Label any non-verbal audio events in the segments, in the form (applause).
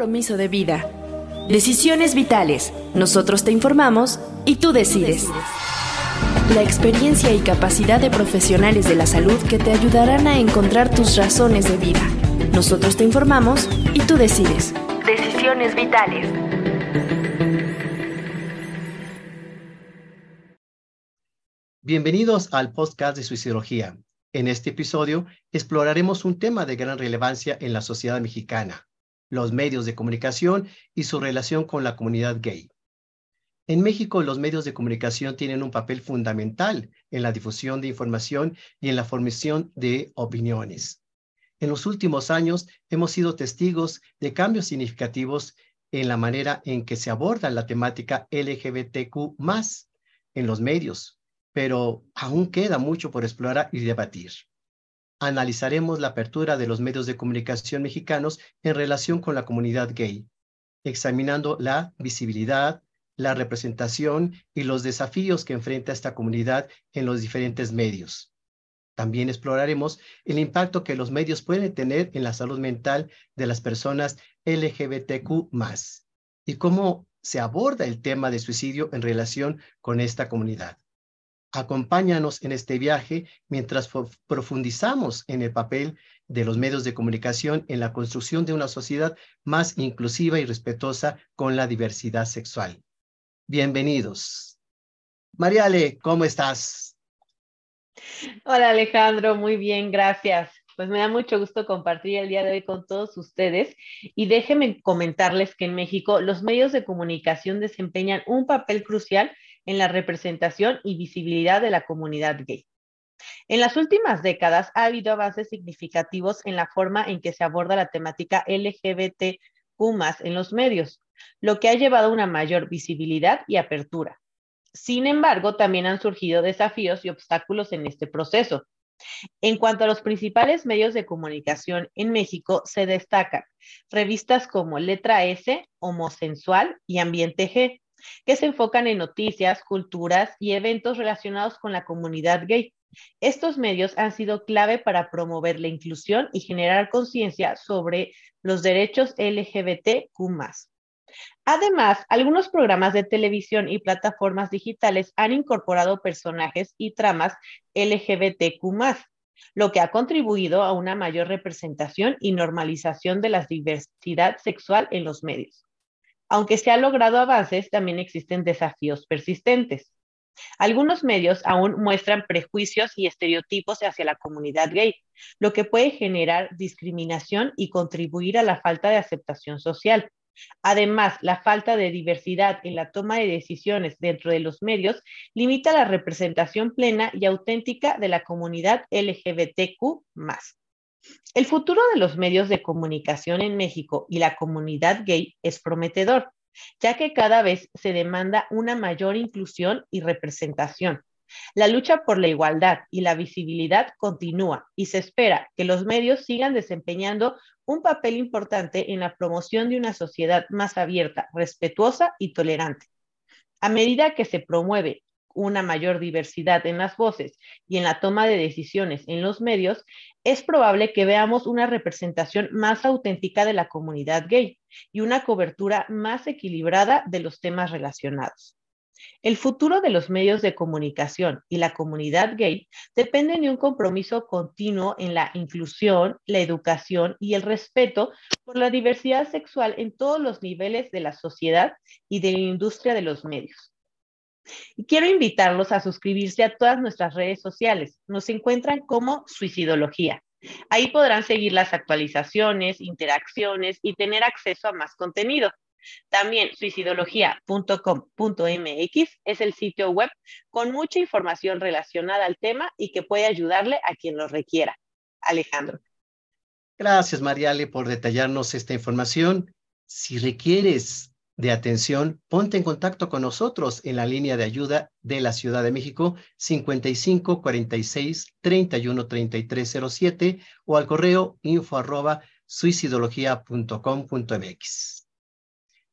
compromiso de vida. Decisiones vitales. Nosotros te informamos y tú decides. La experiencia y capacidad de profesionales de la salud que te ayudarán a encontrar tus razones de vida. Nosotros te informamos y tú decides. Decisiones vitales. Bienvenidos al podcast de Suicidología. En este episodio exploraremos un tema de gran relevancia en la sociedad mexicana, los medios de comunicación y su relación con la comunidad gay. En México, los medios de comunicación tienen un papel fundamental en la difusión de información y en la formación de opiniones. En los últimos años hemos sido testigos de cambios significativos en la manera en que se aborda la temática LGBTQ en los medios, pero aún queda mucho por explorar y debatir. Analizaremos la apertura de los medios de comunicación mexicanos en relación con la comunidad gay, examinando la visibilidad, la representación y los desafíos que enfrenta esta comunidad en los diferentes medios. También exploraremos el impacto que los medios pueden tener en la salud mental de las personas LGBTQ y cómo se aborda el tema de suicidio en relación con esta comunidad. Acompáñanos en este viaje mientras profundizamos en el papel de los medios de comunicación en la construcción de una sociedad más inclusiva y respetuosa con la diversidad sexual. Bienvenidos. Mariale, ¿cómo estás? Hola Alejandro, muy bien, gracias. Pues me da mucho gusto compartir el día de hoy con todos ustedes y déjenme comentarles que en México los medios de comunicación desempeñan un papel crucial en la representación y visibilidad de la comunidad gay. En las últimas décadas ha habido avances significativos en la forma en que se aborda la temática LGBTQ en los medios, lo que ha llevado a una mayor visibilidad y apertura. Sin embargo, también han surgido desafíos y obstáculos en este proceso. En cuanto a los principales medios de comunicación en México, se destacan revistas como Letra S, Homosensual y Ambiente G, que se enfocan en noticias, culturas y eventos relacionados con la comunidad gay. Estos medios han sido clave para promover la inclusión y generar conciencia sobre los derechos LGBTQ. Además, algunos programas de televisión y plataformas digitales han incorporado personajes y tramas LGBTQ, lo que ha contribuido a una mayor representación y normalización de la diversidad sexual en los medios. Aunque se han logrado avances, también existen desafíos persistentes. Algunos medios aún muestran prejuicios y estereotipos hacia la comunidad gay, lo que puede generar discriminación y contribuir a la falta de aceptación social. Además, la falta de diversidad en la toma de decisiones dentro de los medios limita la representación plena y auténtica de la comunidad LGBTQ. El futuro de los medios de comunicación en México y la comunidad gay es prometedor, ya que cada vez se demanda una mayor inclusión y representación. La lucha por la igualdad y la visibilidad continúa y se espera que los medios sigan desempeñando un papel importante en la promoción de una sociedad más abierta, respetuosa y tolerante. A medida que se promueve una mayor diversidad en las voces y en la toma de decisiones en los medios, es probable que veamos una representación más auténtica de la comunidad gay y una cobertura más equilibrada de los temas relacionados. El futuro de los medios de comunicación y la comunidad gay dependen de un compromiso continuo en la inclusión, la educación y el respeto por la diversidad sexual en todos los niveles de la sociedad y de la industria de los medios. Y quiero invitarlos a suscribirse a todas nuestras redes sociales. Nos encuentran como Suicidología. Ahí podrán seguir las actualizaciones, interacciones y tener acceso a más contenido. También suicidología.com.mx es el sitio web con mucha información relacionada al tema y que puede ayudarle a quien lo requiera. Alejandro. Gracias, Mariale, por detallarnos esta información. Si requieres de atención, ponte en contacto con nosotros en la línea de ayuda de la Ciudad de México 55 46 31 33 07 o al correo info arroba suicidología.com.mx.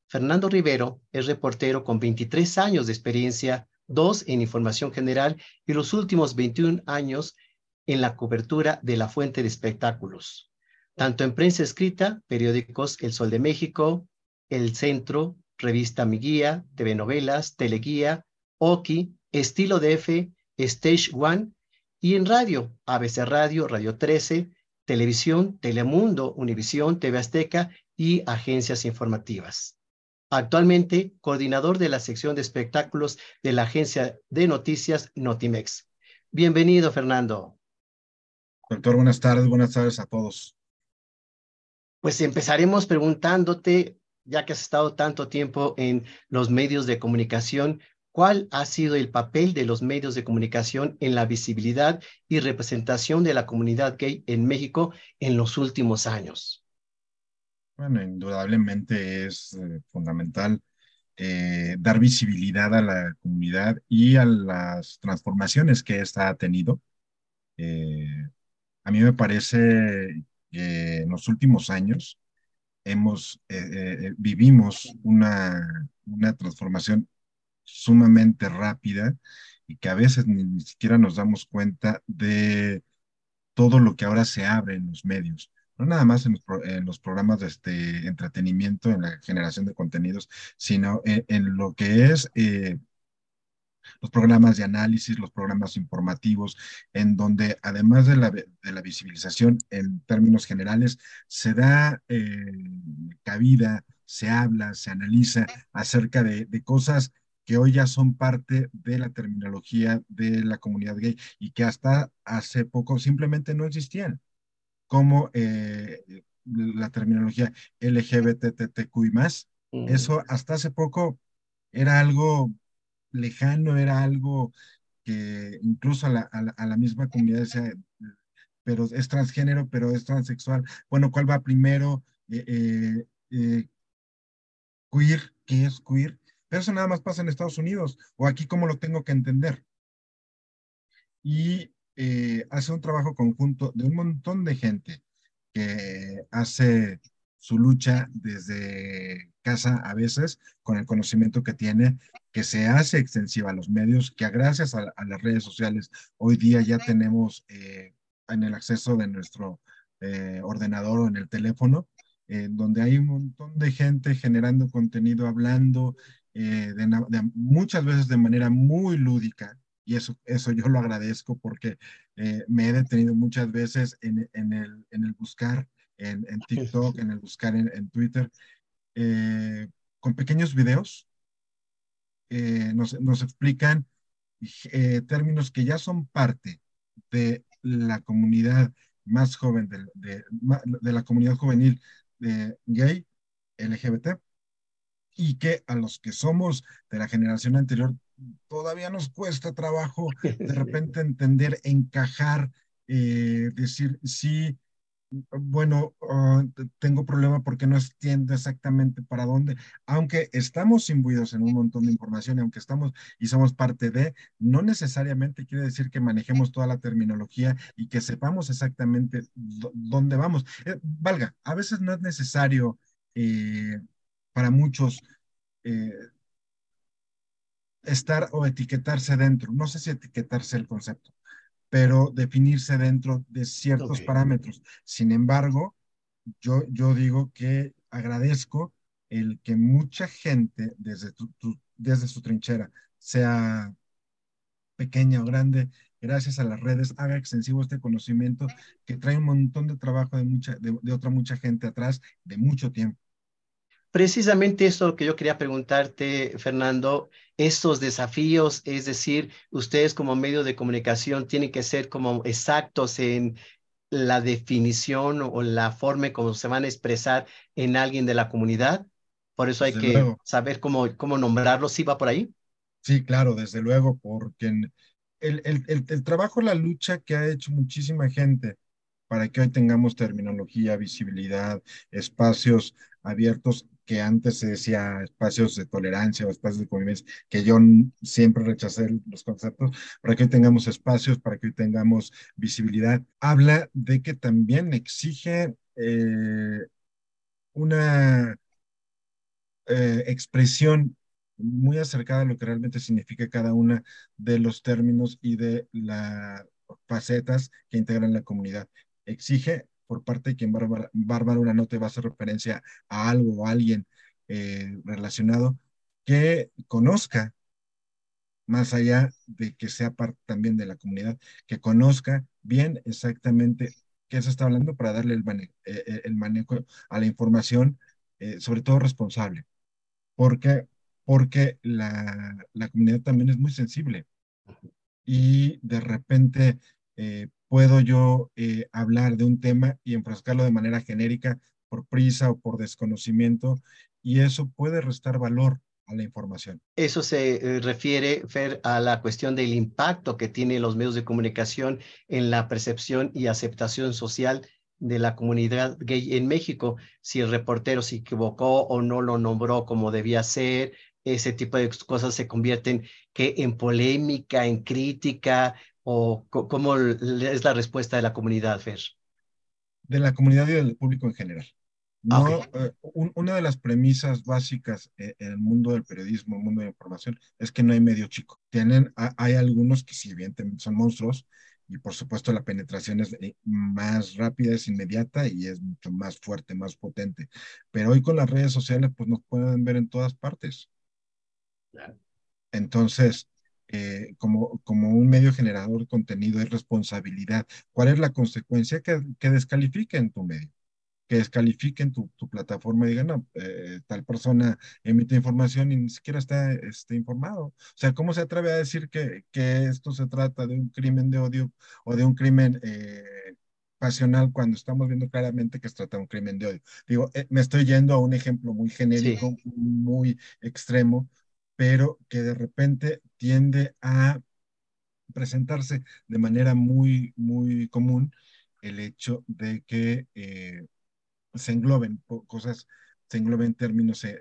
Fernando Rivero es reportero con 23 años de experiencia, dos en información general y los últimos 21 años en la cobertura de la fuente de espectáculos. tanto en prensa escrita, periódicos El Sol de México, El Centro, Revista Mi Guía, TV Novelas, Teleguía, Oki, Estilo DF, Stage One, y en radio, ABC Radio, Radio 13, Televisión, Telemundo, Univisión, TV Azteca y agencias informativas. Actualmente, coordinador de la sección de espectáculos de la agencia de noticias Notimex. Bienvenido, Fernando. Doctor, buenas tardes, buenas tardes a todos. Pues empezaremos preguntándote, ya que has estado tanto tiempo en los medios de comunicación, ¿cuál ha sido el papel de los medios de comunicación en la visibilidad y representación de la comunidad gay en México en los últimos años? Bueno, indudablemente es eh, fundamental eh, dar visibilidad a la comunidad y a las transformaciones que ésta ha tenido. Eh, a mí me parece que en los últimos años hemos, vivimos una, una transformación sumamente rápida y que a veces ni siquiera nos damos cuenta de todo lo que ahora se abre en los medios no nada más en los, programas de este entretenimiento, en la generación de contenidos, sino en, lo que es eh, los programas de análisis, los programas informativos, en donde además de la, de la visibilización en términos generales, se da eh, cabida, se habla, se analiza acerca de, de cosas que hoy ya son parte de la terminología de la comunidad gay y que hasta hace poco simplemente no existían como eh, la terminología LGBTTQI más. Eso hasta hace poco era algo lejano, era algo que incluso a la, misma comunidad decía, pero es transgénero, pero es transexual. Bueno, ¿cuál va primero? Eh, eh, queer, ¿qué es queer? Pero eso nada más pasa en Estados Unidos, o aquí cómo lo tengo que entender. Y eh, hace un trabajo conjunto de un montón de gente que hace su lucha desde casa a veces con el conocimiento que tiene, que se hace extensiva a los medios, que gracias a, las redes sociales hoy día ya tenemos eh, en el acceso de nuestro eh, ordenador o en el teléfono, donde hay un montón de gente generando contenido, hablando, muchas veces de manera muy lúdica, y eso, eso yo lo agradezco porque eh, me he detenido muchas veces en, en, el, en el buscar en, en TikTok, en el buscar en, Twitter, eh, con pequeños videos. Eh, nos, nos, explican términos que ya son parte de la comunidad más joven, de, de, de la comunidad juvenil de gay, LGBT, y que a los que somos de la generación anterior todavía nos cuesta trabajo de (laughs) repente entender, encajar, eh, decir, sí, bueno, ah, tengo problema porque no entiendo exactamente para dónde, aunque estamos imbuidos en un montón de información y aunque estamos y somos parte de, no necesariamente quiere decir que manejemos toda la terminología y que sepamos exactamente dónde vamos. Eh, valga, a veces no es necesario eh, para muchos estar o etiquetarse dentro, no sé si etiquetarse el concepto, pero definirse dentro de ciertos parámetros. Sin embargo, yo, yo digo que agradezco el que mucha gente desde, desde su trinchera, sea pequeña o grande, gracias a las redes, haga extensivo este conocimiento que trae un montón de trabajo de, mucha, de otra mucha gente atrás de mucho tiempo. Precisamente eso que yo quería preguntarte, Fernando, estos desafíos, es decir, ustedes como medio de comunicación tienen que ser como exactos en la definición o la forma como se van a expresar en alguien de la comunidad. Por eso hay que saber cómo, cómo nombrarlo. ¿Sí va por ahí? Sí, claro, desde luego, porque el, el, el, el trabajo, la lucha que ha hecho muchísima gente para que hoy tengamos terminología, visibilidad, espacios abiertos que antes se decía espacios de tolerancia o espacios de convivencia, que yo siempre rechacé los conceptos, para que hoy tengamos espacios, para que hoy tengamos visibilidad. Habla de que también exige eh, una eh, expresión muy acercada a lo que realmente significa cada una de los términos y de las facetas que integran la comunidad. Exige por parte de quien va, a una nota y va a hacer referencia a algo o a alguien eh, relacionado, que conozca, más allá de que sea parte también de la comunidad, que conozca bien exactamente qué se está hablando para darle el, eh, eh, el manejo a la información, sobre todo responsable. Porque, porque la, la comunidad también es muy sensible y de repente eh, puedo yo eh, hablar de un tema y enfrascarlo de manera genérica por prisa o por desconocimiento y eso puede restar valor a la información. Eso se eh, refiere, Fer, a la cuestión del impacto que tienen los medios de comunicación en la percepción y aceptación social de la comunidad gay en México, si el reportero se equivocó o no lo nombró como debía ser, ese tipo de cosas se convierten que en polémica, en crítica, o cómo es la respuesta de la comunidad, Fer? De la comunidad y del público en general. Ah, no, eh, una de las premisas básicas eh, en el mundo del periodismo, el mundo de la información, es que no hay medio chico. Tienen, hay algunos que sí, evidentemente son monstruos, y por supuesto la penetración es eh, más rápida, es inmediata y es mucho más fuerte, más potente. Pero hoy con las redes sociales, pues nos pueden ver en todas partes. Entonces, eh, como, como un medio generador de contenido es responsabilidad. ¿Cuál es la consecuencia? Que, que descalifiquen tu medio, que descalifiquen tu, tu plataforma y digan, no, eh, tal persona emite información y ni siquiera está este, informado. O sea, ¿cómo se atreve a decir que, que esto se trata de un crimen de odio o de un crimen... Eh, pasional cuando estamos viendo claramente que se trata de un crimen de odio. Digo, me estoy yendo a un ejemplo muy genérico, muy extremo, pero que de repente tiende a presentarse de manera muy, muy común el hecho de que eh, se engloben cosas, se engloben términos, se,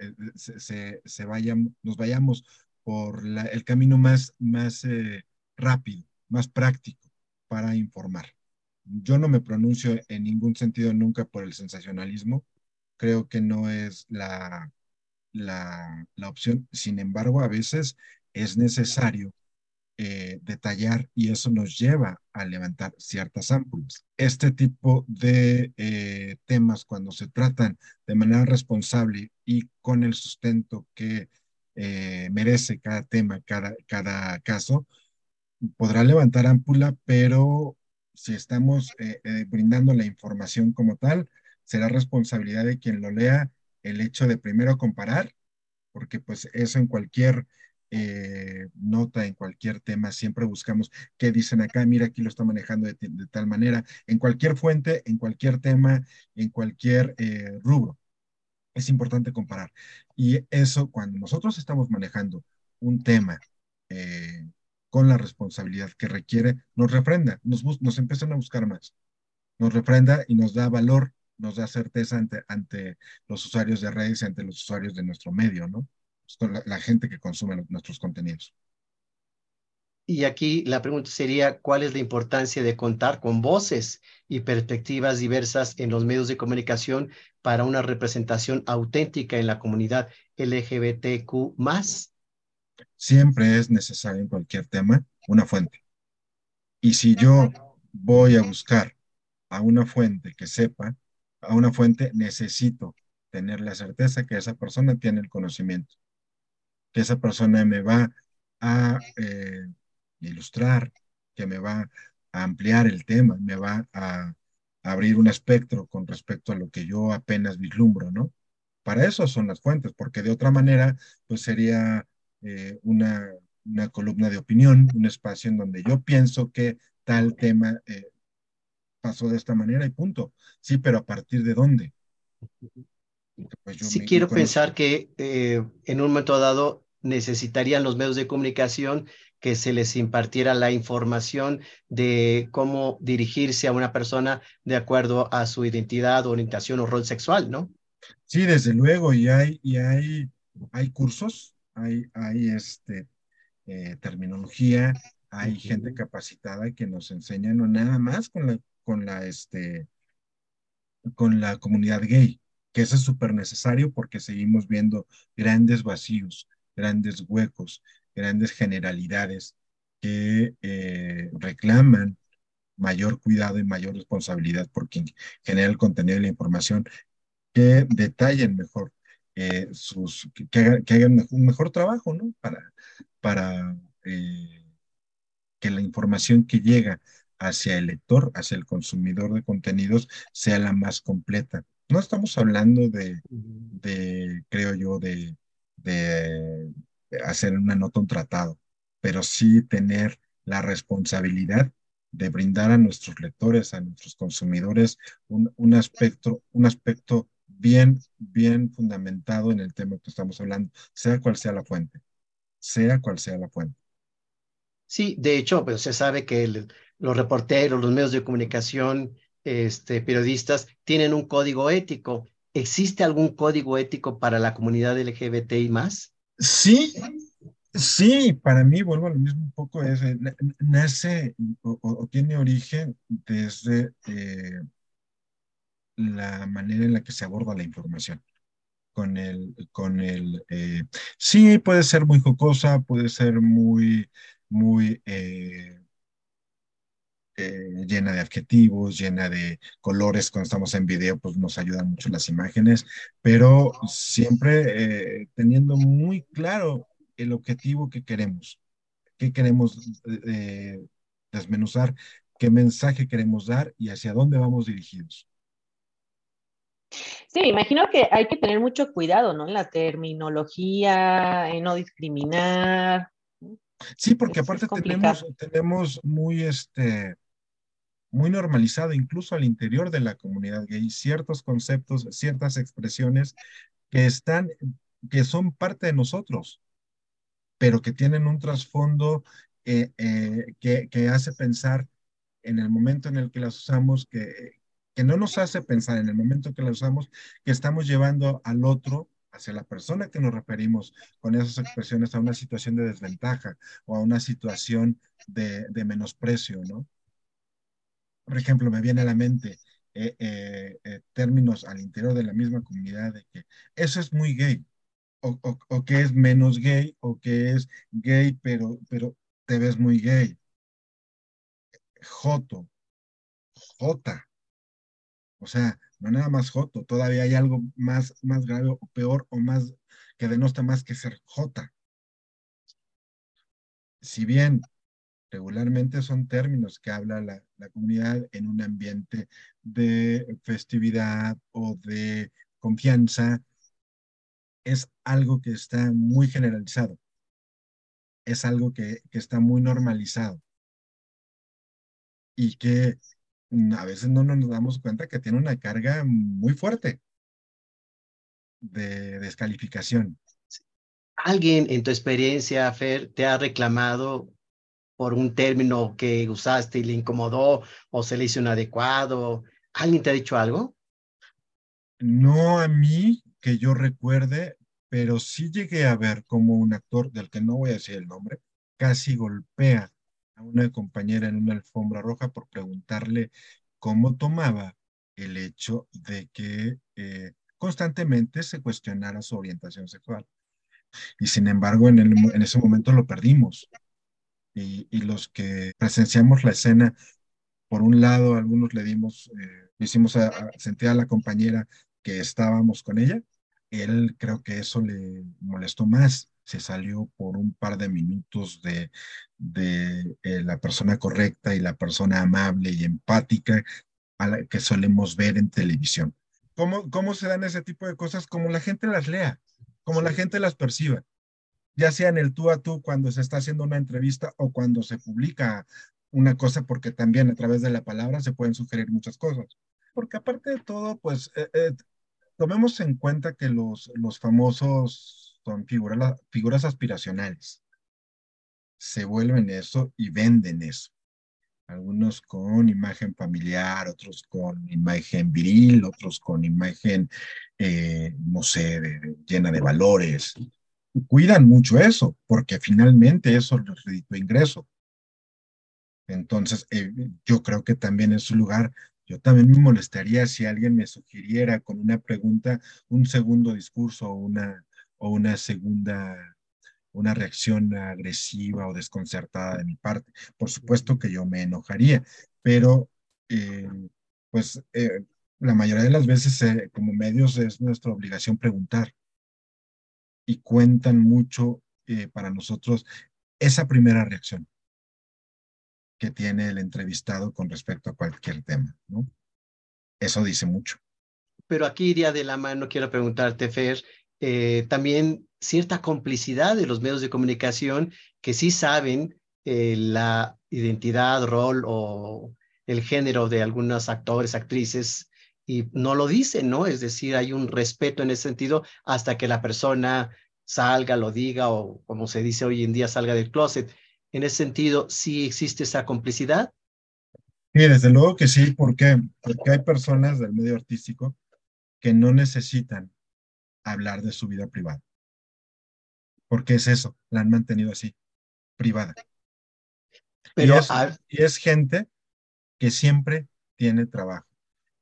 eh, se, vayan, nos vayamos por el camino más, más eh, rápido, más práctico para informar. Yo no me pronuncio en ningún sentido nunca por el sensacionalismo. Creo que no es la, la, opción. Sin embargo, a veces es necesario eh, detallar y eso nos lleva a levantar ciertas ámpulas. Este tipo de eh, temas, cuando se tratan de manera responsable y con el sustento que eh, merece cada tema, cada, cada caso, podrá levantar ámpula, pero si estamos brindando la información como tal, será responsabilidad de quien lo lea el hecho de primero comparar, porque pues eso en cualquier eh, nota, en cualquier tema, siempre buscamos qué dicen acá, mira, aquí lo está manejando de, tal manera, en cualquier fuente, en cualquier tema, en cualquier eh, rubro. Es importante comparar. Y eso, cuando nosotros estamos manejando un tema eh, con la responsabilidad que requiere, nos refrenda, nos, nos empiezan a buscar más, nos refrenda y nos da valor nos da certeza ante, ante los usuarios de redes y ante los usuarios de nuestro medio, ¿no? Pues, la, la, gente que consume nuestros contenidos. Y aquí la pregunta sería, ¿cuál es la importancia de contar con voces y perspectivas diversas en los medios de comunicación para una representación auténtica en la comunidad LGBTQ Siempre es necesario en cualquier tema una fuente. Y si yo voy a buscar a una fuente que sepa, a una fuente, necesito tener la certeza que esa persona tiene el conocimiento, que esa persona me va a eh, ilustrar, que me va a ampliar el tema, me va a, abrir un espectro con respecto a lo que yo apenas vislumbro, ¿no? Para eso son las fuentes, porque de otra manera, pues sería eh, una, una, columna de opinión, un espacio en donde yo pienso que tal tema eh, pasó de esta manera y punto. Sí, pero a partir de dónde. Pues sí, quiero pensar que eh, en un momento dado necesitarían los medios de comunicación que se les impartiera la información de cómo dirigirse a una persona de acuerdo a su identidad, orientación o rol sexual, ¿no? Sí, desde luego, y hay, y hay, hay cursos, hay, hay este, eh, terminología, hay gente capacitada que nos enseña no nada más con la con la, este, con la comunidad gay, que eso es súper necesario porque seguimos viendo grandes vacíos, grandes huecos, grandes generalidades que eh, reclaman mayor cuidado y mayor responsabilidad por quien genera el contenido y la información, que detallen mejor eh, sus, que, hagan, un mejor trabajo, ¿no? Para, para eh, que la información que llega hacia el lector, hacia el consumidor de contenidos, sea la más completa. No estamos hablando de, de creo yo, de, de hacer una nota, un tratado, pero sí tener la responsabilidad de brindar a nuestros lectores, a nuestros consumidores, un, un, aspecto, un aspecto bien, bien fundamentado en el tema que estamos hablando, sea cual sea la fuente, sea cual sea la fuente. Sí, de hecho, pues se sabe que los reporteros, los medios de comunicación, este, periodistas, tienen un código ético. ¿Existe algún código ético para la comunidad LGBTI más? Sí, sí, para mí, vuelvo a lo mismo un poco, es, eh, nace o, tiene origen desde eh, la manera en la que se aborda la información. Con el, con el, eh, sí, puede ser muy jocosa, puede ser muy, muy eh, eh, llena de adjetivos, llena de colores. Cuando estamos en video, pues nos ayudan mucho las imágenes, pero siempre teniendo muy claro el objetivo que queremos, qué queremos desmenuzar, qué mensaje queremos dar y hacia dónde vamos dirigidos. Sí, imagino que hay que tener mucho cuidado, ¿no? En la terminología, en no discriminar. Sí, porque aparte tenemos, tenemos muy, este, muy normalizado, incluso al interior de la comunidad gay, ciertos conceptos, ciertas expresiones que están, que son parte de nosotros, pero que tienen un trasfondo eh, eh, que, que hace pensar en el momento en el que las usamos que, que no nos hace pensar en el momento que la usamos que estamos llevando al otro hacia la persona que nos referimos con esas expresiones a una situación de desventaja o a una situación de, menosprecio, ¿no? Por ejemplo, me viene a la mente eh, eh, eh, términos al interior de la misma comunidad de que eso es muy gay, o, o, que es menos gay, o que es gay, pero, pero te ves muy gay. Joto, Jota, o sea, no nada más Joto, todavía hay algo más, más grave o peor o más que denosta más que ser J. Si bien regularmente son términos que habla la, la comunidad en un ambiente de festividad o de confianza, es algo que está muy generalizado, es algo que, que está muy normalizado y que a veces no nos damos cuenta que tiene una carga muy fuerte de descalificación. ¿Alguien en tu experiencia, Fer, te ha reclamado por un término que usaste y le incomodó o se le hizo inadecuado? ¿Alguien te ha dicho algo? No a mí, que yo recuerde, pero sí llegué a ver como un actor del que no voy a decir el nombre, casi golpea a una compañera en una alfombra roja por preguntarle cómo tomaba el hecho de que eh, constantemente se cuestionara su orientación sexual. Y sin embargo, en, en ese momento lo perdimos. Y, y, los que presenciamos la escena, por un lado, algunos le dimos, eh, hicimos a, sentir a la compañera que estábamos con ella. Él creo que eso le molestó más se salió por un par de minutos de, de eh, la persona correcta y la persona amable y empática a la que solemos ver en televisión. ¿Cómo, ¿Cómo se dan ese tipo de cosas? Como la gente las lea, como la gente las perciba, ya sea en el tú a tú cuando se está haciendo una entrevista o cuando se publica una cosa, porque también a través de la palabra se pueden sugerir muchas cosas. Porque aparte de todo, pues eh, eh, tomemos en cuenta que los, los famosos son figuras, figuras aspiracionales. Se vuelven eso y venden eso. Algunos con imagen familiar, otros con imagen viril, otros con imagen, eh, no sé, llena de valores. Cuidan mucho eso, porque finalmente eso les redito ingreso. Entonces, eh, yo creo que también es un lugar yo también me molestaría si alguien me sugiriera con una pregunta un segundo discurso o una, o una segunda, una reacción agresiva o desconcertada de mi parte. Por supuesto que yo me enojaría, pero eh, pues eh, la mayoría de las veces como medios es nuestra obligación preguntar y cuentan mucho para nosotros esa primera reacción que tiene el entrevistado con respecto a cualquier tema. Eso dice mucho. Pero aquí iría de la mano, quiero preguntarte, Fer, también cierta complicidad de los medios de comunicación que sí saben la identidad, rol o el género de algunos actores, actrices, y no lo dicen, ¿no? Es decir, hay un respeto en ese sentido hasta que la persona salga, lo diga o como se dice hoy en día, salga del closet. En ese sentido, ¿sí existe esa complicidad? Sí, desde luego que sí. ¿Por qué? Porque hay personas del medio artístico que no necesitan hablar de su vida privada. Porque es eso, la han mantenido así, privada. Pero, y es gente que siempre tiene trabajo,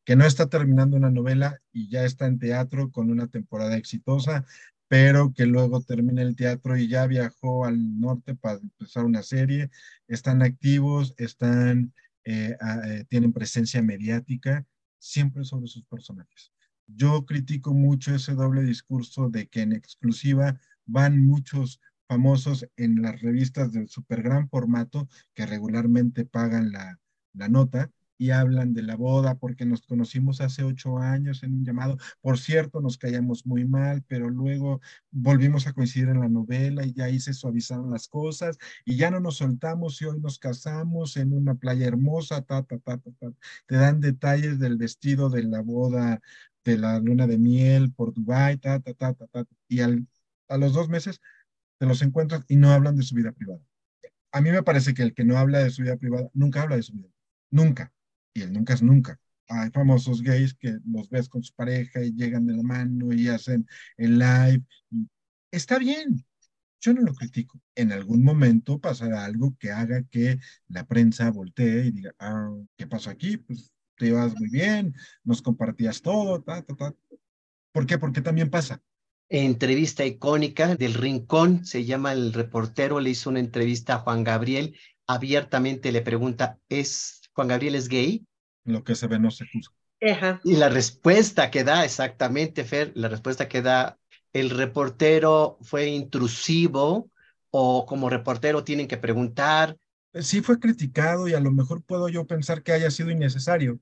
que no está terminando una novela y ya está en teatro con una temporada exitosa, pero que luego termina el teatro y ya viajó al norte para empezar una serie, están activos, están, eh, eh, tienen presencia mediática, siempre sobre sus personajes. Yo critico mucho ese doble discurso de que en exclusiva van muchos famosos en las revistas del super gran formato que regularmente pagan la, la nota hablan de la boda porque nos conocimos hace ocho años en un llamado. Por cierto, nos caíamos muy mal, pero luego volvimos a coincidir en la novela y ya ahí se suavizaron las cosas y ya no nos soltamos y hoy nos casamos en una playa hermosa, ta, ta, ta. Te dan detalles del vestido de la boda, de la luna de miel por Dubái, ta, ta, ta, ta, ta. Y al, a los dos meses te los encuentras y no hablan de su vida privada. A mí me parece que el que no habla de su vida privada nunca habla de su vida Nunca. Y el nunca es nunca. Hay famosos gays que los ves con su pareja y llegan de la mano y hacen el live. Está bien. Yo no lo critico. En algún momento pasará algo que haga que la prensa voltee y diga, ah, ¿qué pasó aquí? Pues te ibas muy bien, nos compartías todo, ta, ta, ta. ¿Por qué? Porque también pasa. Entrevista icónica del Rincón, se llama El reportero, le hizo una entrevista a Juan Gabriel, abiertamente le pregunta, ¿es Juan Gabriel es gay. Lo que se ve no se juzga. Y la respuesta que da, exactamente, Fer, la respuesta que da el reportero fue intrusivo o como reportero tienen que preguntar. Sí fue criticado y a lo mejor puedo yo pensar que haya sido innecesario,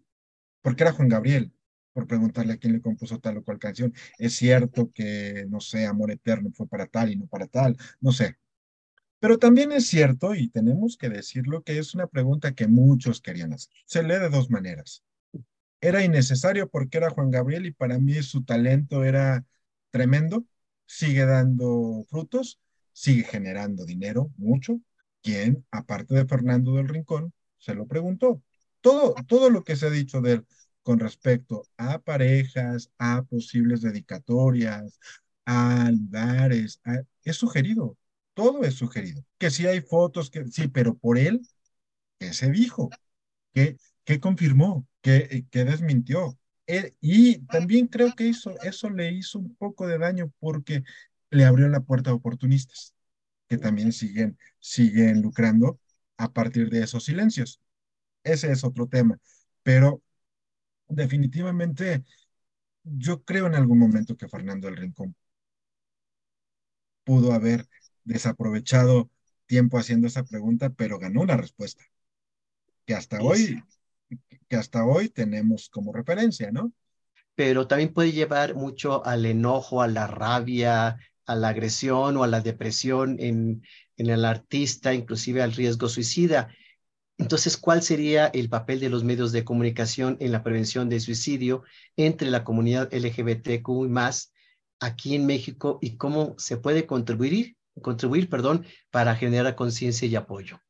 porque era Juan Gabriel, por preguntarle a quién le compuso tal o cual canción. Es cierto que, no sé, Amor Eterno fue para tal y no para tal, no sé, pero también es cierto, y tenemos que decirlo, que es una pregunta que muchos querían hacer. Se lee de dos maneras. Era innecesario porque era Juan Gabriel y para mí su talento era tremendo, sigue dando frutos, sigue generando dinero, mucho. ¿Quién, aparte de Fernando del Rincón, se lo preguntó? Todo, todo lo que se ha dicho de él con respecto a parejas, a posibles dedicatorias, a lugares, es sugerido todo es sugerido. Que si hay fotos, que sí, pero por él, ¿qué se dijo? ¿Qué, qué confirmó? ¿Qué, qué desmintió? Eh, y también creo que eso, eso le hizo un poco de daño porque le abrió la puerta a oportunistas que también siguen, siguen lucrando a partir de esos silencios. Ese es otro tema. Pero definitivamente yo creo en algún momento que Fernando del Rincón pudo haber desaprovechado tiempo haciendo esa pregunta, pero ganó una respuesta que hasta hoy, que hasta hoy tenemos como referencia, ¿no? Pero también puede llevar mucho al enojo, a la rabia, a la agresión o a la depresión en, en el artista, inclusive al riesgo suicida. Entonces, ¿cuál sería el papel de los medios de comunicación en la prevención de suicidio entre la comunidad LGBTQ y más aquí en México y cómo se puede contribuir contribuir, perdón, para generar conciencia y apoyo.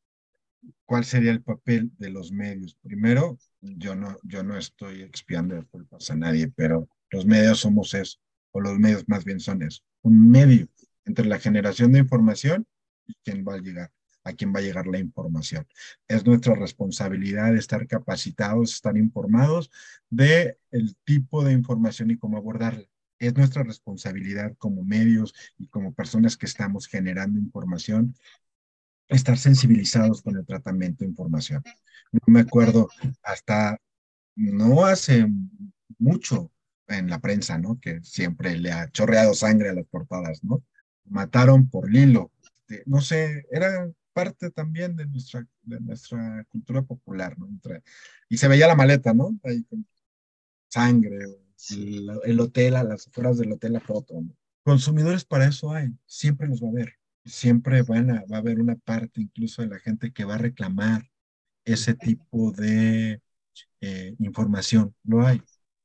¿Cuál sería el papel de los medios? Primero, yo no, yo no estoy expiando de culpas a nadie, pero los medios somos eso, o los medios más bien son eso, un medio entre la generación de información y quién va a llegar, a quién va a llegar la información. Es nuestra responsabilidad estar capacitados, estar informados de el tipo de información y cómo abordarla. Es nuestra responsabilidad como medios y como personas que estamos generando información, estar sensibilizados con el tratamiento de información. Me acuerdo hasta no hace mucho en la prensa, ¿no? Que siempre le ha chorreado sangre a las portadas, ¿no? Mataron por Lilo. Este, no sé, era parte también de nuestra, de nuestra cultura popular, ¿no? y se veía la maleta, ¿no? Ahí con sangre, el, hotel, a las afueras del hotel, la foto. ¿no? Consumidores para eso hay, siempre los va a haber. Siempre van a, va a haber una parte incluso de la gente que va a reclamar ese tipo de eh, información. Lo hay.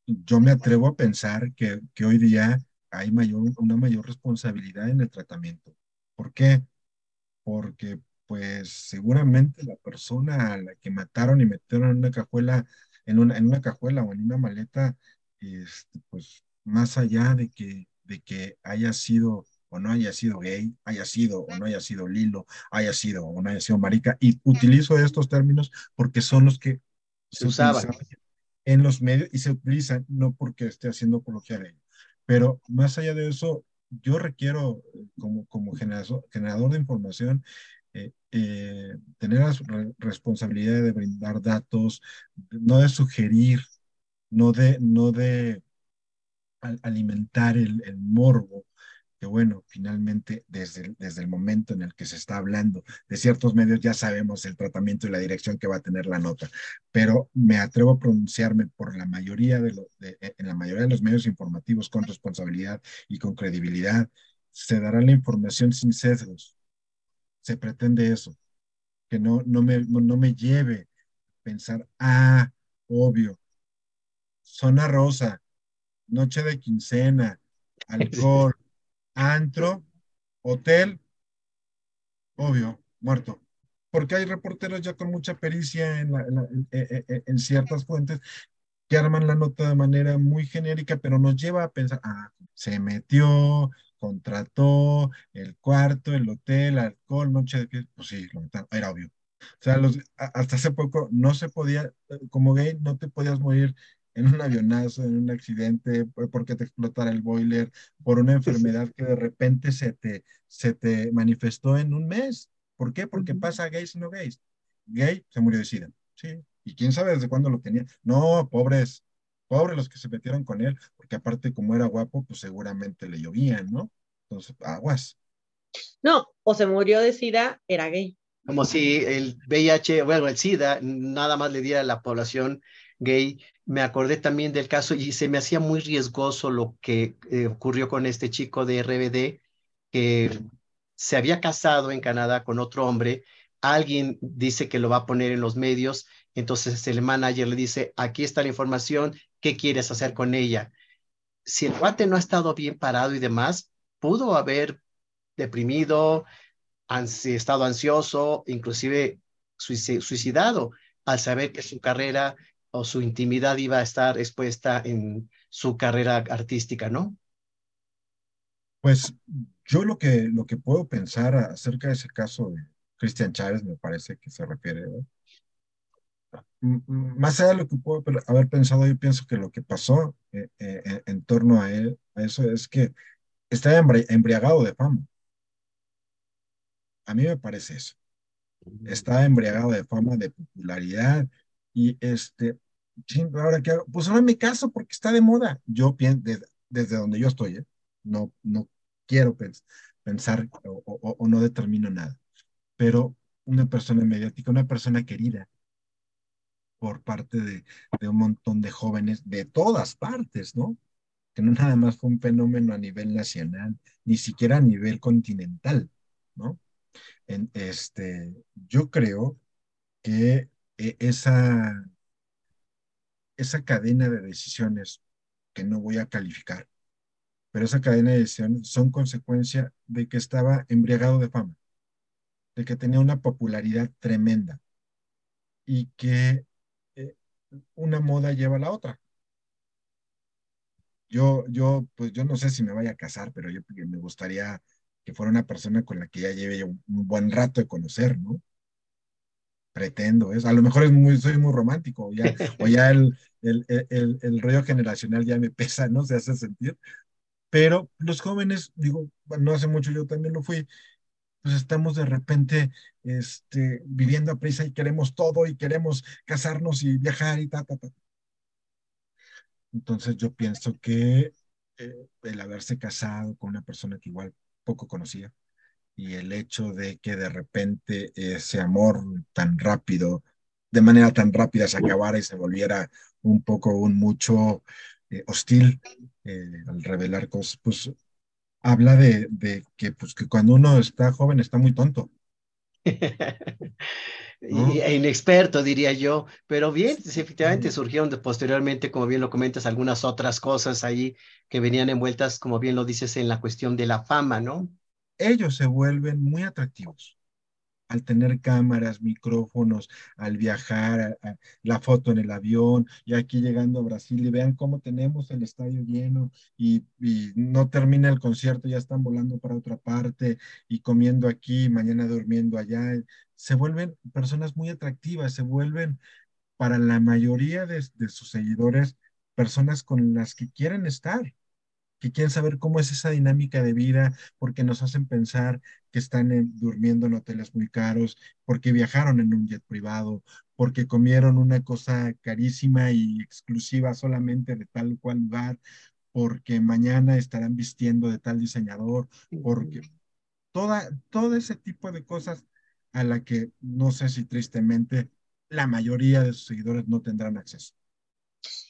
Yo me atrevo a pensar que, que hoy día hay mayor, una mayor responsabilidad en el tratamiento. ¿Por qué? Porque pues seguramente la persona a la que mataron y metieron en una cajuela, en una, en una cajuela o en una maleta, este, pues más allá de que, de que haya sido o no haya sido gay, haya sido o no haya sido lilo, haya sido o no haya sido marica, y utilizo estos términos porque son los que se, usaban en los medios y se utilizan no porque esté haciendo apología de ello. Pero más allá de eso, yo requiero como, como generador, generador de información eh, eh, tener la responsabilidad de brindar datos, no de sugerir, no de, no de alimentar el, el morbo, que bueno, finalmente desde el, desde el momento en el que se está hablando de ciertos medios ya sabemos el tratamiento y la dirección que va a tener la nota, pero me atrevo a pronunciarme por la mayoría de, de en la mayoría de los medios informativos con responsabilidad y con credibilidad, se dará la información sin sesgos, se pretende eso, que no, no, me, no me lleve a pensar, ah, obvio, zona rosa, noche de quincena, (laughs) alcohol, antro, hotel, obvio, muerto. Porque hay reporteros ya con mucha pericia en, en, en, ciertas fuentes que arman la nota de manera muy genérica, pero nos lleva a pensar, ah, se metió, contrató el cuarto, el hotel, alcohol, noche de fiesta, pues sí, lo era obvio. O sea, los, hasta hace poco no se podía, como gay, no te podías morir en un avionazo, en un accidente, porque te explotara el boiler, por una enfermedad que de repente se te, se te manifestó en un mes. ¿Por qué? Porque pasa gays y no gays. Gay se murió de SIDA. Sí. ¿Y quién sabe desde cuándo lo tenía? No, pobres, Pobres los que se metieron con él, porque aparte como era guapo, pues seguramente le llovían, ¿no? Entonces, aguas. No, o se murió de SIDA, era gay. Como si el VIH, bueno, el SIDA nada más le diera a la población gay. Me acordé también del caso y se me hacía muy riesgoso lo que eh, ocurrió con este chico de RBD, que se había casado en Canadá con otro hombre. Alguien dice que lo va a poner en los medios, entonces el manager le dice, aquí está la información, qué quieres hacer con ella. Si el guate no ha estado bien parado y demás, pudo haber deprimido, estado ansioso, inclusive suicidado al saber que su carrera o su intimidad iba a estar expuesta en su carrera artística, ¿no? Pues yo lo que, lo que puedo pensar acerca de ese caso de Cristian Chávez, me parece que se refiere, más allá de lo que puedo haber pensado, yo pienso que lo que pasó eh, eh, en torno a, él, a eso es que está embriagado de fama. A mí me parece eso. Está embriagado de fama, de popularidad y este, ahora que pues ahora me caso porque está de moda. Yo pienso, desde, donde yo estoy, ¿eh? no, no quiero pensar o, o no determino nada, pero una persona mediática, una persona querida, por parte de, de, un montón de jóvenes de todas partes, ¿no? Que no nada más fue un fenómeno a nivel nacional, ni siquiera a nivel continental, ¿no? En, este, yo creo que esa, esa cadena de decisiones que no voy a calificar, pero esa cadena de decisiones son consecuencia de que estaba embriagado de fama, de que tenía una popularidad tremenda y que una moda lleva a la otra. Yo, yo, pues yo no sé si me vaya a casar, pero yo me gustaría que fuera una persona con la que ya lleve un, buen rato de conocer, ¿no? Pretendo eso. A lo mejor es muy, soy muy romántico, ya, o ya el, el, el, el rollo generacional ya me pesa, ¿no? Se hace sentir, Pero los jóvenes, digo, no hace mucho yo también lo fui, pues estamos de repente este, viviendo a prisa y queremos todo y queremos casarnos y viajar y ta, ta, ta. Entonces yo pienso que eh, el haberse casado con una persona que igual poco conocía y el hecho de que de repente ese amor tan rápido, de manera tan rápida se acabara y se volviera un poco, un mucho eh, hostil eh, al revelar cosas, pues habla de, de, que, pues, que cuando uno está joven está muy tonto. (laughs) e inexperto, diría yo. Pero bien, efectivamente surgieron posteriormente, como bien lo comentas, algunas otras cosas ahí que venían envueltas, como bien lo dices, en la cuestión de la fama, ¿no? Ellos se vuelven muy atractivos al tener cámaras, micrófonos, al viajar, la foto en el avión, y aquí llegando a Brasil y vean cómo tenemos el estadio lleno y, no termina el concierto, ya están volando para otra parte y comiendo aquí, mañana durmiendo allá. Se vuelven personas muy atractivas, se vuelven para la mayoría de sus seguidores personas con las que quieren estar que quieren saber cómo es esa dinámica de vida, porque nos hacen pensar que están durmiendo en hoteles muy caros, porque viajaron en un jet privado, porque comieron una cosa carísima y exclusiva solamente de tal o cual lugar, porque mañana estarán vistiendo de tal diseñador, porque toda, todo ese tipo de cosas a la que no sé si tristemente la mayoría de sus seguidores no tendrán acceso.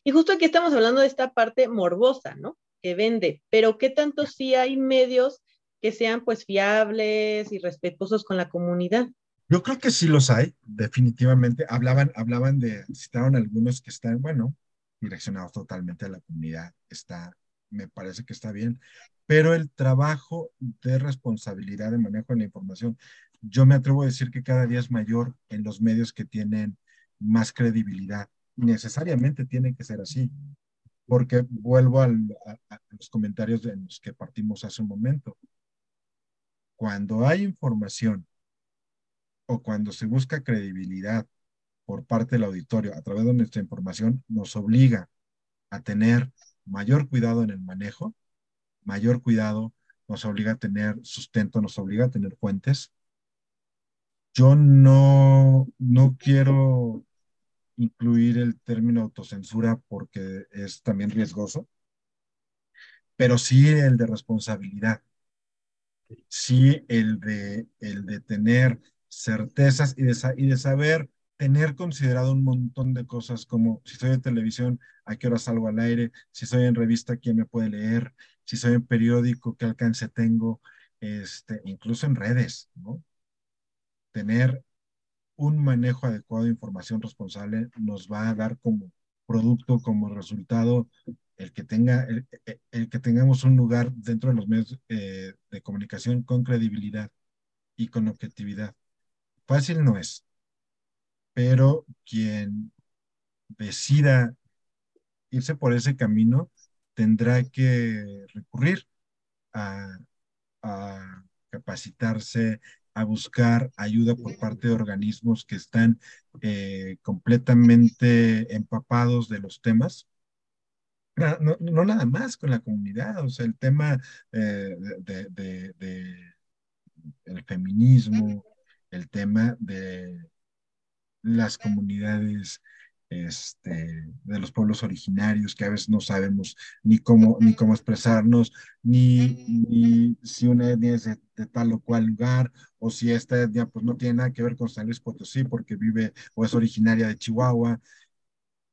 Y justo aquí estamos hablando de esta parte morbosa, ¿no? Que vende, pero ¿qué tanto sí hay medios que sean pues fiables y respetuosos con la comunidad? Yo creo que sí los hay, definitivamente. Hablaban, hablaban de, citaron algunos que están, bueno, direccionados totalmente a la comunidad. Está, me parece que está bien, pero el trabajo de responsabilidad de manejo de la información, yo me atrevo a decir que cada día es mayor en los medios que tienen más credibilidad. Necesariamente tiene que ser así porque vuelvo a, los comentarios de los que partimos hace un momento. Cuando hay información o cuando se busca credibilidad por parte del auditorio a través de nuestra información, nos obliga a tener mayor cuidado en el manejo, mayor cuidado, nos obliga a tener sustento, nos obliga a tener fuentes. Yo no, no quiero incluir el término autocensura porque es también riesgoso, pero sí el de responsabilidad, sí el de, el de tener certezas y de, saber tener considerado un montón de cosas como si soy en televisión, a qué hora salgo al aire, si soy en revista, quién me puede leer, si soy en periódico, qué alcance tengo, este, incluso en redes, ¿no? Tener un manejo adecuado de información responsable nos va a dar como producto, como resultado, el que, tenga, el, que tengamos un lugar dentro de los medios eh, de comunicación con credibilidad y con objetividad. Fácil no es, pero quien decida irse por ese camino tendrá que recurrir a capacitarse, a buscar ayuda por parte de organismos que están eh, completamente empapados de los temas. No, no, nada más con la comunidad, o sea, el tema eh, de, de, el feminismo, el tema de las comunidades este, de los pueblos originarios, que a veces no sabemos ni cómo, ni cómo expresarnos, ni, ni si una etnia es de, tal o cual lugar, o si esta etnia pues no tiene nada que ver con San Luis Potosí porque vive o es originaria de Chihuahua.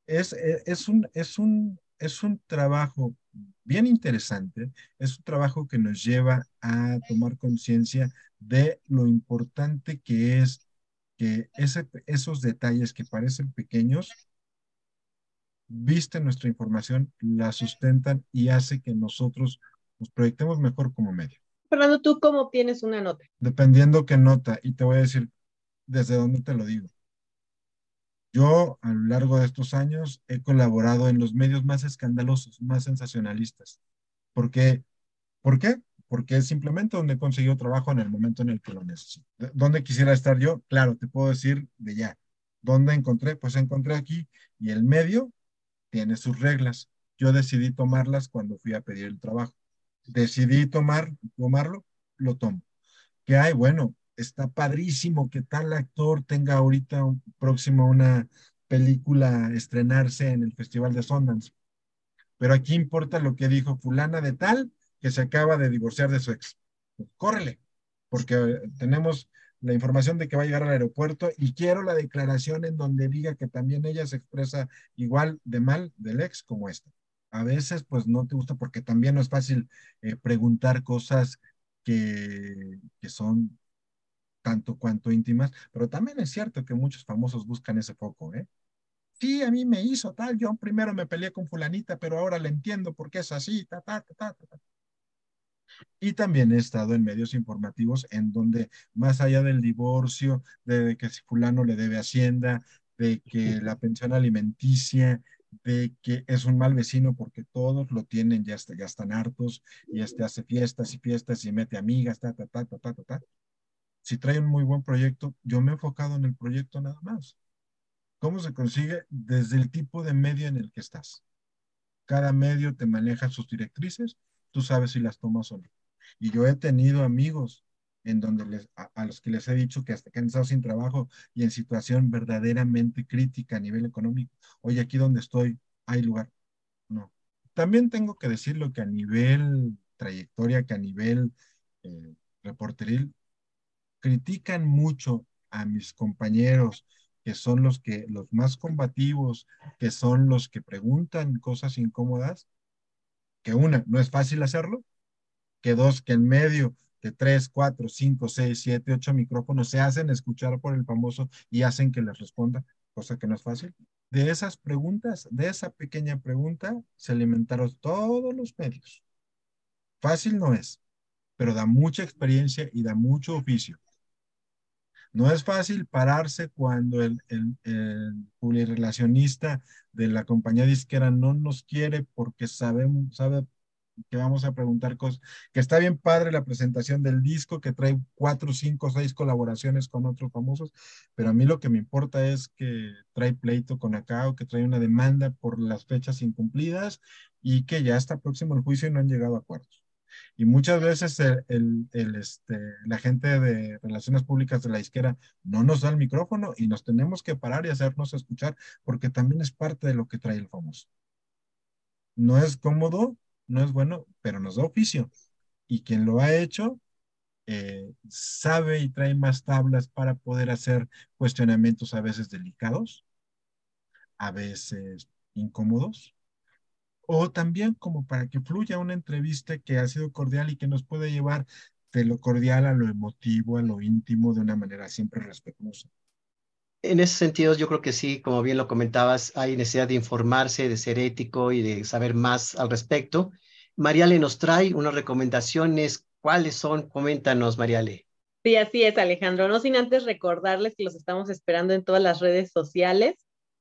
Es, e, es, un, es, un, es un trabajo bien interesante, es un trabajo que nos lleva a tomar conciencia de lo importante que es que ese, esos detalles que parecen pequeños, visten nuestra información, la sustentan y hace que nosotros nos proyectemos mejor como medio. Fernando, ¿tú cómo obtienes una nota? Dependiendo qué nota, y te voy a decir desde dónde te lo digo. Yo, a lo largo de estos años, he colaborado en los medios más escandalosos, más sensacionalistas. ¿Por qué? ¿Por qué? Porque es simplemente donde he conseguido trabajo en el momento en el que lo necesito. ¿Dónde quisiera estar yo? Claro, te puedo decir de ya. ¿Dónde encontré? Pues encontré aquí y el medio tiene sus reglas. Yo decidí tomarlas cuando fui a pedir el trabajo. decidí tomar, tomarlo, lo tomo. ¿Qué hay? Bueno, está padrísimo que tal actor tenga ahorita próximo una película estrenarse en el Festival de Sundance. Pero aquí importa lo que dijo fulana de tal que se acaba de divorciar de su ex. córrele, porque tenemos la información de que va a llegar al aeropuerto y quiero la declaración en donde diga que también ella se expresa igual de mal del ex como esta. A veces pues no te gusta porque también no es fácil eh, preguntar cosas que, que son tanto cuanto íntimas, pero también es cierto que muchos famosos buscan ese foco, ¿eh? Sí, a mí me hizo tal, yo primero me peleé con fulanita, pero ahora le entiendo por qué es así, ta, ta, ta, ta, ta. Y también he estado en medios informativos en donde, más allá del divorcio, de que si fulano le debe hacienda, de que la pensión alimenticia, de que es un mal vecino porque todos lo tienen, ya, está, ya están hartos, y este hace fiestas y fiestas y mete amigas, ta, ta, ta, ta, ta, ta, ta. Si trae un muy buen proyecto, yo me he enfocado en el proyecto nada más. ¿Cómo se consigue? Desde el tipo de medio en el que estás. Cada medio te maneja sus directrices tú sabes si las tomas o no. Y yo he tenido amigos en donde les, a, los que les he dicho que hasta que han estado sin trabajo y en situación verdaderamente crítica a nivel económico, oye, aquí donde estoy, hay lugar. No. También tengo que decirlo que a nivel trayectoria, que a nivel eh, reporteril, critican mucho a mis compañeros, que son los que los más combativos, que son los que preguntan cosas incómodas, que una, no es fácil hacerlo, que dos, que en medio de tres, cuatro, cinco, seis, siete, ocho micrófonos se hacen escuchar por el famoso y hacen que les responda, cosa que no es fácil. De esas preguntas, de esa pequeña pregunta, se alimentaron todos los medios. Fácil no es, pero da mucha experiencia y da mucho oficio. No es fácil pararse cuando el, el, el de la compañía disquera no nos quiere porque sabemos, sabe que vamos a preguntar cosas, que está bien padre la presentación del disco, que trae cuatro, cinco, seis colaboraciones con otros famosos, pero a mí lo que me importa es que trae pleito con acá o que trae una demanda por las fechas incumplidas y que ya está próximo el juicio y no han llegado a acuerdos. Y muchas veces el, el, este, la gente de relaciones públicas de la izquierda no nos da el micrófono y nos tenemos que parar y hacernos escuchar porque también es parte de lo que trae el famoso. No es cómodo, no es bueno, pero nos da oficio. Y quien lo ha hecho eh, sabe y trae más tablas para poder hacer cuestionamientos a veces delicados, a veces incómodos, o también como para que fluya una entrevista que ha sido cordial y que nos puede llevar de lo cordial a lo emotivo, a lo íntimo, de una manera siempre respetuosa. En ese sentido, yo creo que sí, como bien lo comentabas, hay necesidad de informarse, de ser ético y de saber más al respecto. Mariale nos trae unas recomendaciones. ¿Cuáles son? Coméntanos, Mariale. Sí, así es, Alejandro. No sin antes recordarles que los estamos esperando en todas las redes sociales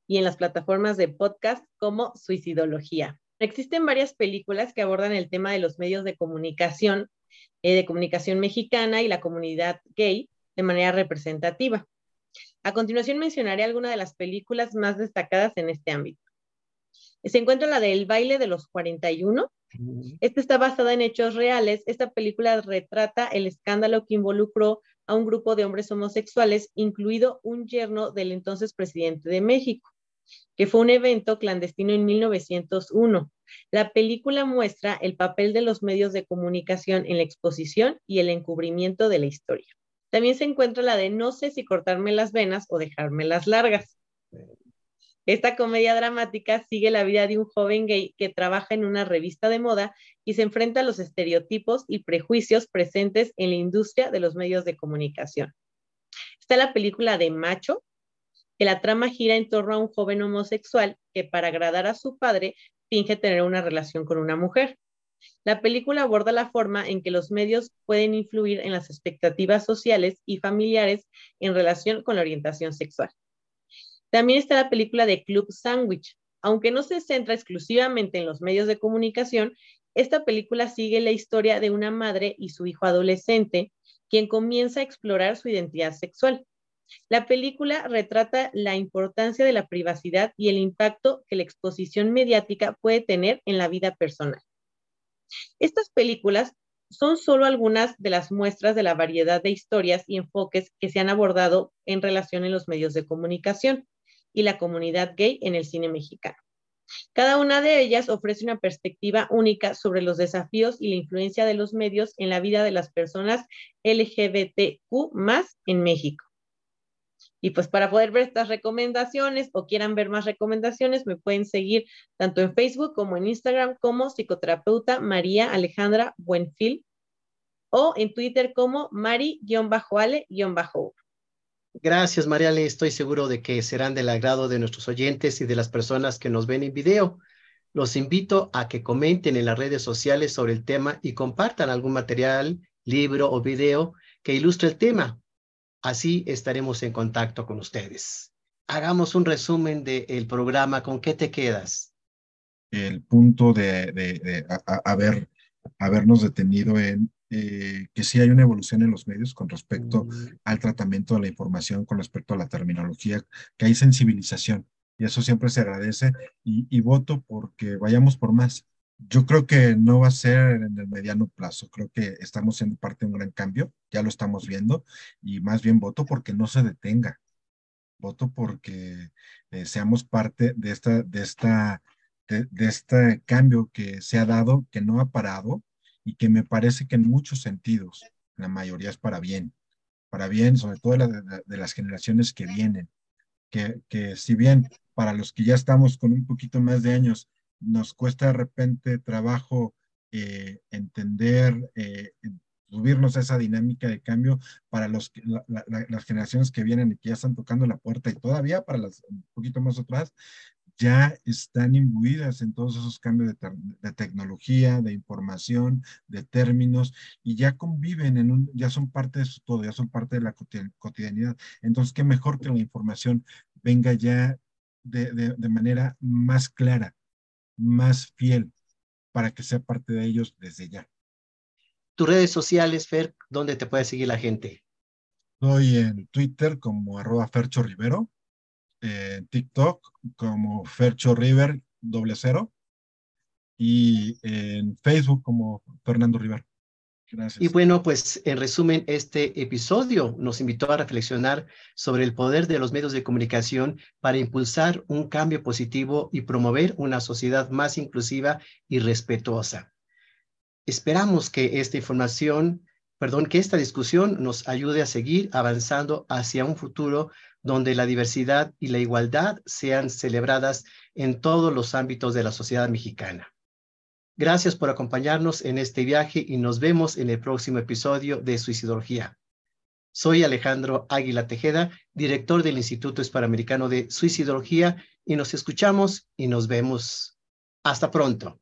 y en las plataformas de podcast como Suicidología. Existen varias películas que abordan el tema de los medios de comunicación, eh, de comunicación mexicana y la comunidad gay de manera representativa. A continuación mencionaré algunas de las películas más destacadas en este ámbito. Se encuentra la del baile de los 41. Esta está basada en hechos reales. Esta película retrata el escándalo que involucró a un grupo de hombres homosexuales, incluido un yerno del entonces presidente de México que fue un evento clandestino en 1901. La película muestra el papel de los medios de comunicación en la exposición y el encubrimiento de la historia. También se encuentra la de No sé si cortarme las venas o dejármelas largas. Esta comedia dramática sigue la vida de un joven gay que trabaja en una revista de moda y se enfrenta a los estereotipos y prejuicios presentes en la industria de los medios de comunicación. Está la película de Macho, que la trama gira en torno a un joven homosexual que para agradar a su padre finge tener una relación con una mujer. La película aborda la forma en que los medios pueden influir en las expectativas sociales y familiares en relación con la orientación sexual. También está la película de Club Sandwich. Aunque no se centra exclusivamente en los medios de comunicación, esta película sigue la historia de una madre y su hijo adolescente, quien comienza a explorar su identidad sexual. La película retrata la importancia de la privacidad y el impacto que la exposición mediática puede tener en la vida personal. Estas películas son solo algunas de las muestras de la variedad de historias y enfoques que se han abordado en relación en los medios de comunicación y la comunidad gay en el cine mexicano. Cada una de ellas ofrece una perspectiva única sobre los desafíos y la influencia de los medios en la vida de las personas LGBTQ más en México. Y pues para poder ver estas recomendaciones o quieran ver más recomendaciones, me pueden seguir tanto en Facebook como en Instagram como psicoterapeuta María Alejandra Buenfil o en Twitter como Mari-Ale-1. Gracias, Mariale. Estoy seguro de que serán del agrado de nuestros oyentes y de las personas que nos ven en video. Los invito a que comenten en las redes sociales sobre el tema y compartan algún material, libro o video que ilustre el tema. Así estaremos en contacto con ustedes. Hagamos un resumen del programa. ¿Con qué te quedas? El punto de, haber, habernos detenido en eh, que sí hay una evolución en los medios con respecto mm. al tratamiento de la información, con respecto a la terminología, que hay sensibilización. Y eso siempre se agradece y, y voto porque vayamos por más. Yo creo que no va a ser en el mediano plazo, creo que estamos siendo parte de un gran cambio, ya lo estamos viendo, y más bien voto porque no se detenga, voto porque eh, seamos parte de esta, de esta, de, este cambio que se ha dado, que no ha parado, y que me parece que en muchos sentidos, la mayoría es para bien, para bien, sobre todo de, de las generaciones que vienen, que, que si bien para los que ya estamos con un poquito más de años, nos cuesta de repente trabajo eh, entender, eh, subirnos a esa dinámica de cambio para los, las generaciones que vienen y que ya están tocando la puerta y todavía para las un poquito más atrás, ya están imbuidas en todos esos cambios de, tecnología, de información, de términos, y ya conviven en un, ya son parte de su todo, ya son parte de la cotidianidad. Entonces, qué mejor que la información venga ya de, de manera más clara, más fiel para que sea parte de ellos desde ya. Tus redes sociales, Fer, ¿dónde te puede seguir la gente? Estoy en Twitter como arroba Fercho Rivero, en TikTok como Fercho River doble cero y en Facebook como Fernando Rivero. Y bueno, pues en resumen, este episodio nos invitó a reflexionar sobre el poder de los medios de comunicación para impulsar un cambio positivo y promover una sociedad más inclusiva y respetuosa. Esperamos que esta información, perdón, que esta discusión nos ayude a seguir avanzando hacia un futuro donde la diversidad y la igualdad sean celebradas en todos los ámbitos de la sociedad mexicana. Gracias por acompañarnos en este viaje y nos vemos en el próximo episodio de Suicidología. Soy Alejandro Águila Tejeda, director del Instituto Hispanoamericano de Suicidología, y nos escuchamos y nos vemos. Hasta pronto.